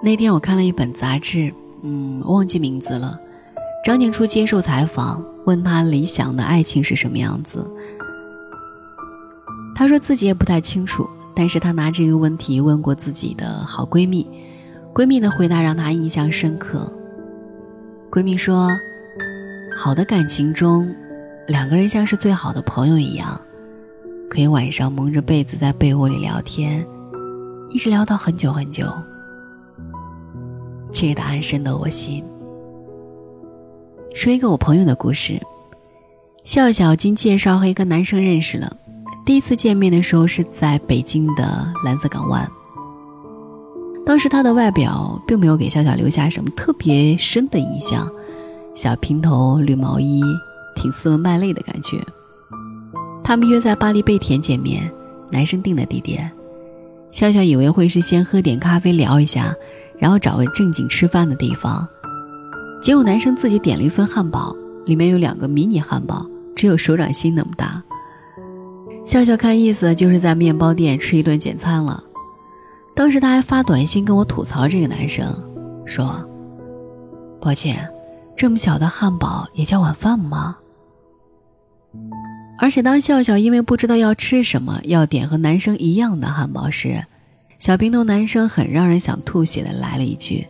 那天我看了一本杂志，嗯，忘记名字了。张静初接受采访，问他理想的爱情是什么样子。他说自己也不太清楚，但是他拿这个问题问过自己的好闺蜜，闺蜜的回答让他印象深刻。闺蜜说，好的感情中，两个人像是最好的朋友一样，可以晚上蒙着被子在被窝里聊天，一直聊到很久很久。这个答案深得我心。说一个我朋友的故事：笑笑经介绍和一个男生认识了，第一次见面的时候是在北京的蓝色港湾。当时他的外表并没有给笑笑留下什么特别深的印象，小平头、绿毛衣，挺斯文败类的感觉。他们约在巴黎贝甜见面，男生定的地点，笑笑以为会是先喝点咖啡聊一下。然后找个正经吃饭的地方，结果男生自己点了一份汉堡，里面有两个迷你汉堡，只有手掌心那么大。笑笑看意思就是在面包店吃一顿简餐了。当时他还发短信跟我吐槽这个男生，说：“抱歉，这么小的汉堡也叫晚饭吗？”而且当笑笑因为不知道要吃什么，要点和男生一样的汉堡时，小平头男生很让人想吐血的来了一句：“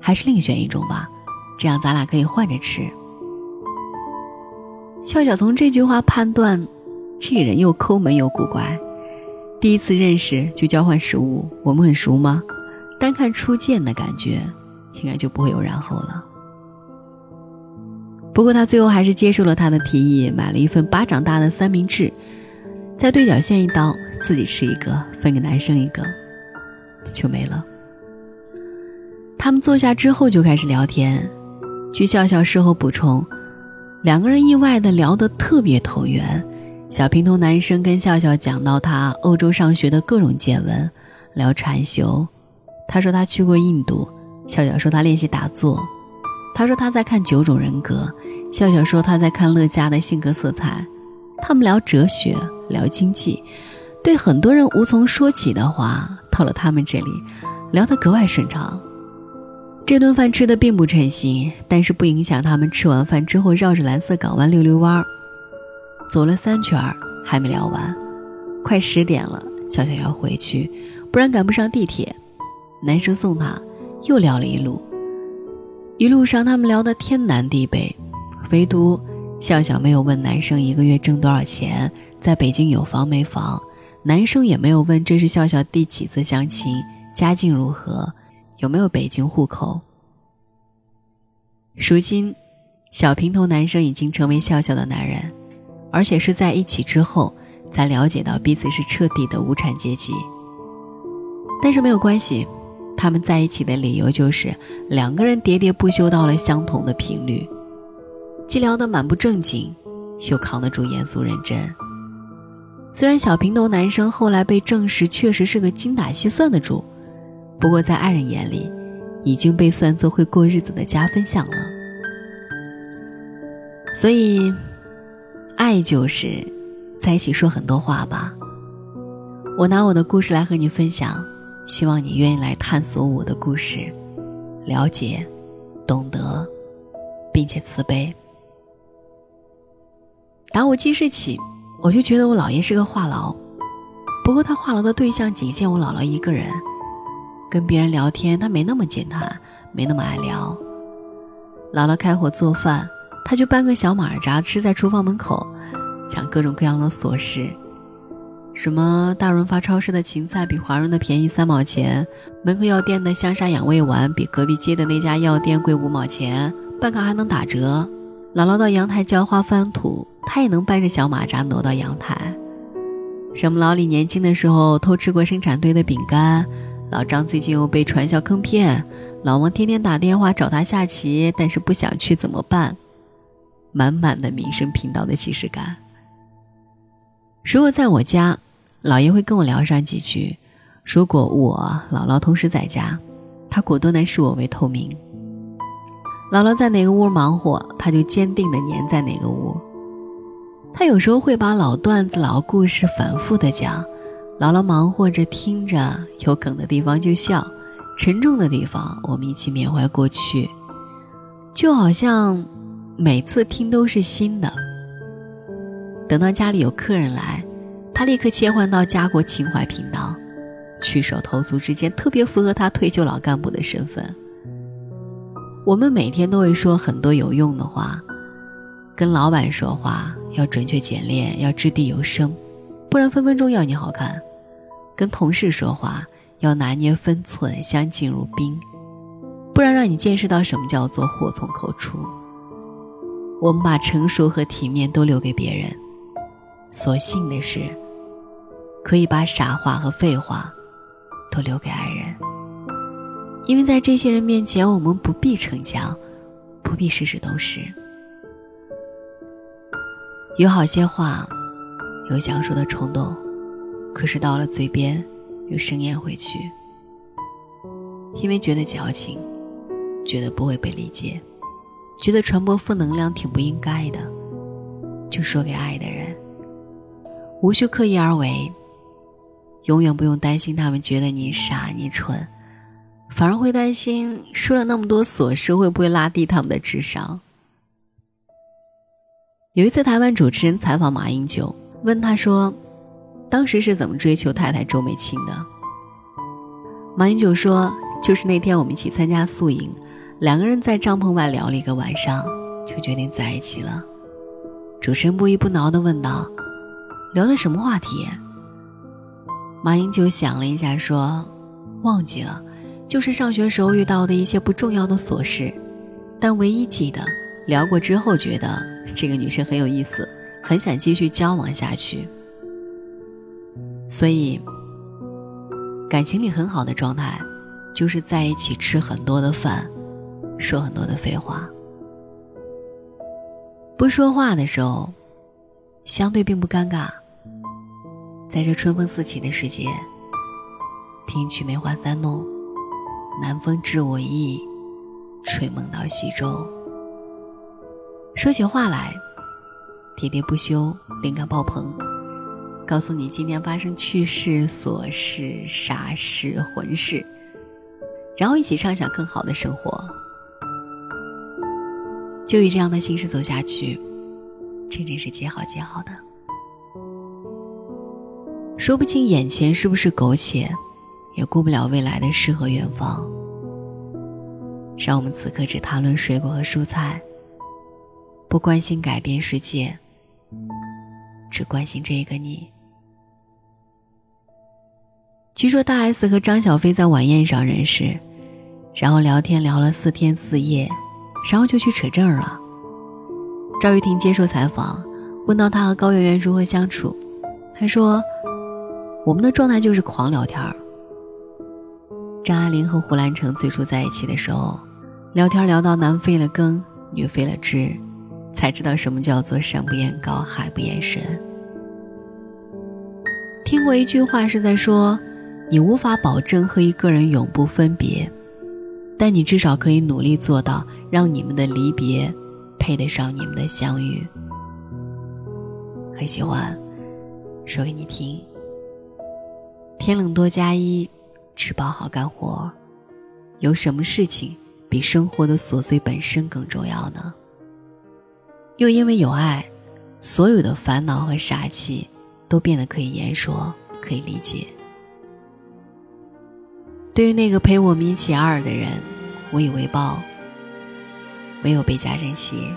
还是另选一种吧，这样咱俩可以换着吃。”笑笑从这句话判断，这个人又抠门又古怪。第一次认识就交换食物，我们很熟吗？单看初见的感觉，应该就不会有然后了。不过他最后还是接受了他的提议，买了一份巴掌大的三明治，在对角线一刀。自己吃一个，分给男生一个，就没了。他们坐下之后就开始聊天。据笑笑事后补充，两个人意外的聊得特别投缘。小平头男生跟笑笑讲到他欧洲上学的各种见闻，聊禅修。他说他去过印度，笑笑说他练习打坐。他说他在看九种人格，笑笑说他在看乐嘉的性格色彩。他们聊哲学，聊经济。对很多人无从说起的话，到了他们这里，聊得格外顺畅。这顿饭吃的并不称心，但是不影响他们吃完饭之后绕着蓝色港湾溜溜弯儿。走了三圈儿还没聊完，快十点了，笑笑要回去，不然赶不上地铁。男生送她，又聊了一路。一路上他们聊得天南地北，唯独笑笑没有问男生一个月挣多少钱，在北京有房没房。男生也没有问这是笑笑第几次相亲，家境如何，有没有北京户口。如今，小平头男生已经成为笑笑的男人，而且是在一起之后才了解到彼此是彻底的无产阶级。但是没有关系，他们在一起的理由就是两个人喋喋不休到了相同的频率，既聊得满不正经，又扛得住严肃认真。虽然小平头男生后来被证实确实是个精打细算的主，不过在爱人眼里，已经被算作会过日子的加分项了。所以，爱就是在一起说很多话吧。我拿我的故事来和你分享，希望你愿意来探索我的故事，了解、懂得，并且慈悲。打我记事起。我就觉得我姥爷是个话痨，不过他话痨的对象仅限我姥姥一个人。跟别人聊天，他没那么健谈，没那么爱聊。姥姥开火做饭，他就搬个小马扎吃在厨房门口，讲各种各样的琐事，什么大润发超市的芹菜比华润的便宜三毛钱，门口药店的香砂养胃丸比隔壁街的那家药店贵五毛钱，办卡还能打折。姥姥到阳台浇花翻土。他也能搬着小马扎挪到阳台。什么老李年轻的时候偷吃过生产队的饼干，老张最近又被传销坑骗，老王天天打电话找他下棋，但是不想去怎么办？满满的民生频道的既视感。如果在我家，姥爷会跟我聊上几句；如果我姥姥同时在家，他果断的视我为透明。姥姥在哪个屋忙活，他就坚定的粘在哪个屋。他有时候会把老段子、老故事反复的讲，姥姥忙活着听着，有梗的地方就笑，沉重的地方我们一起缅怀过去，就好像每次听都是新的。等到家里有客人来，他立刻切换到家国情怀频道，举手投足之间特别符合他退休老干部的身份。我们每天都会说很多有用的话，跟老板说话要准确简练，要掷地有声，不然分分钟要你好看；跟同事说话要拿捏分寸，相敬如宾，不然让你见识到什么叫做祸从口出。我们把成熟和体面都留给别人。所幸的是，可以把傻话和废话都留给爱人，因为在这些人面前，我们不必逞强，不必事事都是。有好些话，有想说的冲动，可是到了嘴边，又生咽回去，因为觉得矫情，觉得不会被理解，觉得传播负能量挺不应该的，就说给爱的人。无需刻意而为，永远不用担心他们觉得你傻你蠢，反而会担心说了那么多琐事会不会拉低他们的智商。有一次，台湾主持人采访马英九，问他说：“当时是怎么追求太太周美青的？”马英九说：“就是那天我们一起参加宿营，两个人在帐篷外聊了一个晚上，就决定在一起了。”主持人不依不挠地问道。聊的什么话题？马英九想了一下，说：“忘记了，就是上学时候遇到的一些不重要的琐事，但唯一记得聊过之后，觉得这个女生很有意思，很想继续交往下去。所以，感情里很好的状态，就是在一起吃很多的饭，说很多的废话。不说话的时候，相对并不尴尬。”在这春风四起的时节，听取梅花三弄，南风知我意，吹梦到西洲。说起话来，喋喋不休，灵感爆棚，告诉你今天发生趣事、琐事、傻事、混事，然后一起畅想更好的生活。就以这样的形式走下去，真的是极好极好的。说不清眼前是不是苟且，也顾不了未来的诗和远方。让我们此刻只谈论水果和蔬菜，不关心改变世界，只关心这个你。据说大 S 和张小斐在晚宴上认识，然后聊天聊了四天四夜，然后就去扯证了。赵玉婷接受采访，问到他和高圆圆如何相处，他说。我们的状态就是狂聊天儿。张爱玲和胡兰成最初在一起的时候，聊天聊到男飞了根，女飞了枝，才知道什么叫做山不厌高，海不厌深。听过一句话是在说，你无法保证和一个人永不分别，但你至少可以努力做到让你们的离别配得上你们的相遇。很喜欢，说给你听。天冷多加衣，吃饱好干活。有什么事情比生活的琐碎本身更重要呢？又因为有爱，所有的烦恼和傻气都变得可以言说，可以理解。对于那个陪我们一起二的人，无以为报，唯有倍加珍惜。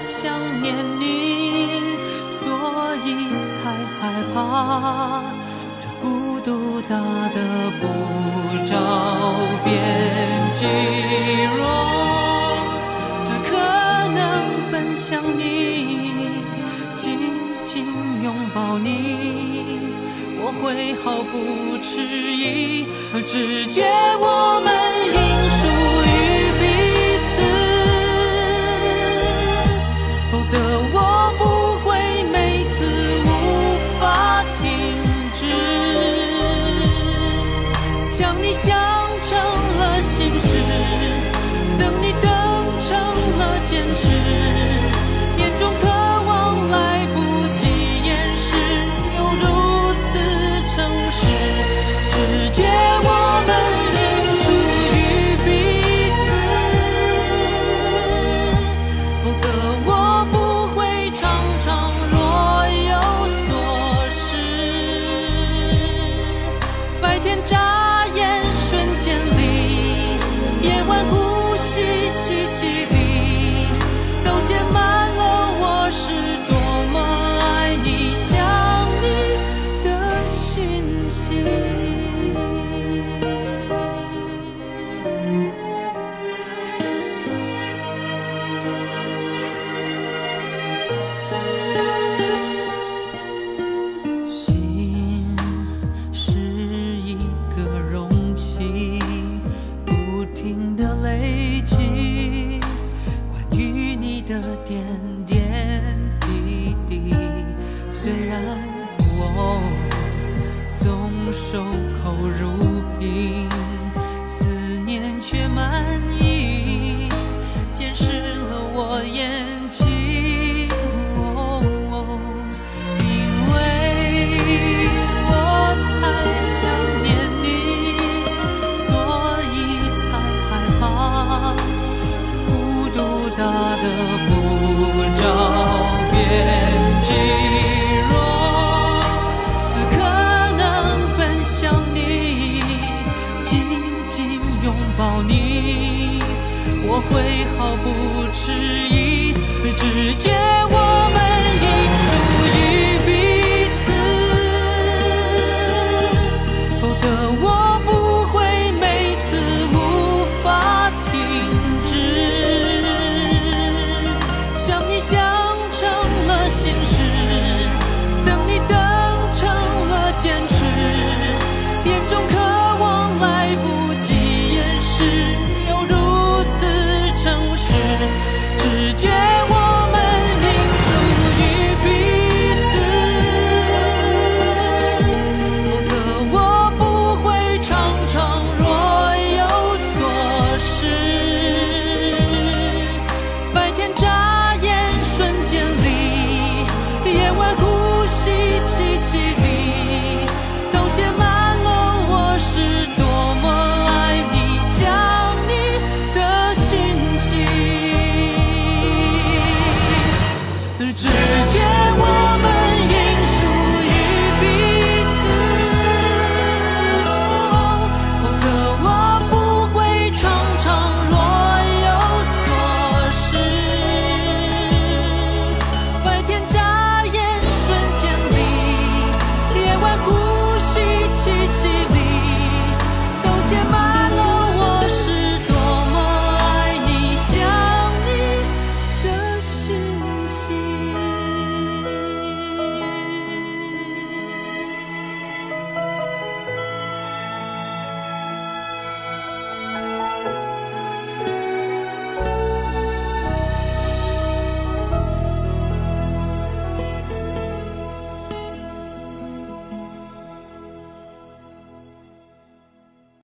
想念你所以才害怕这孤独大得不着边际若此刻能奔向你紧紧拥抱你我会毫不迟疑直觉的点点滴滴虽然我总守口如瓶。会毫不迟疑直觉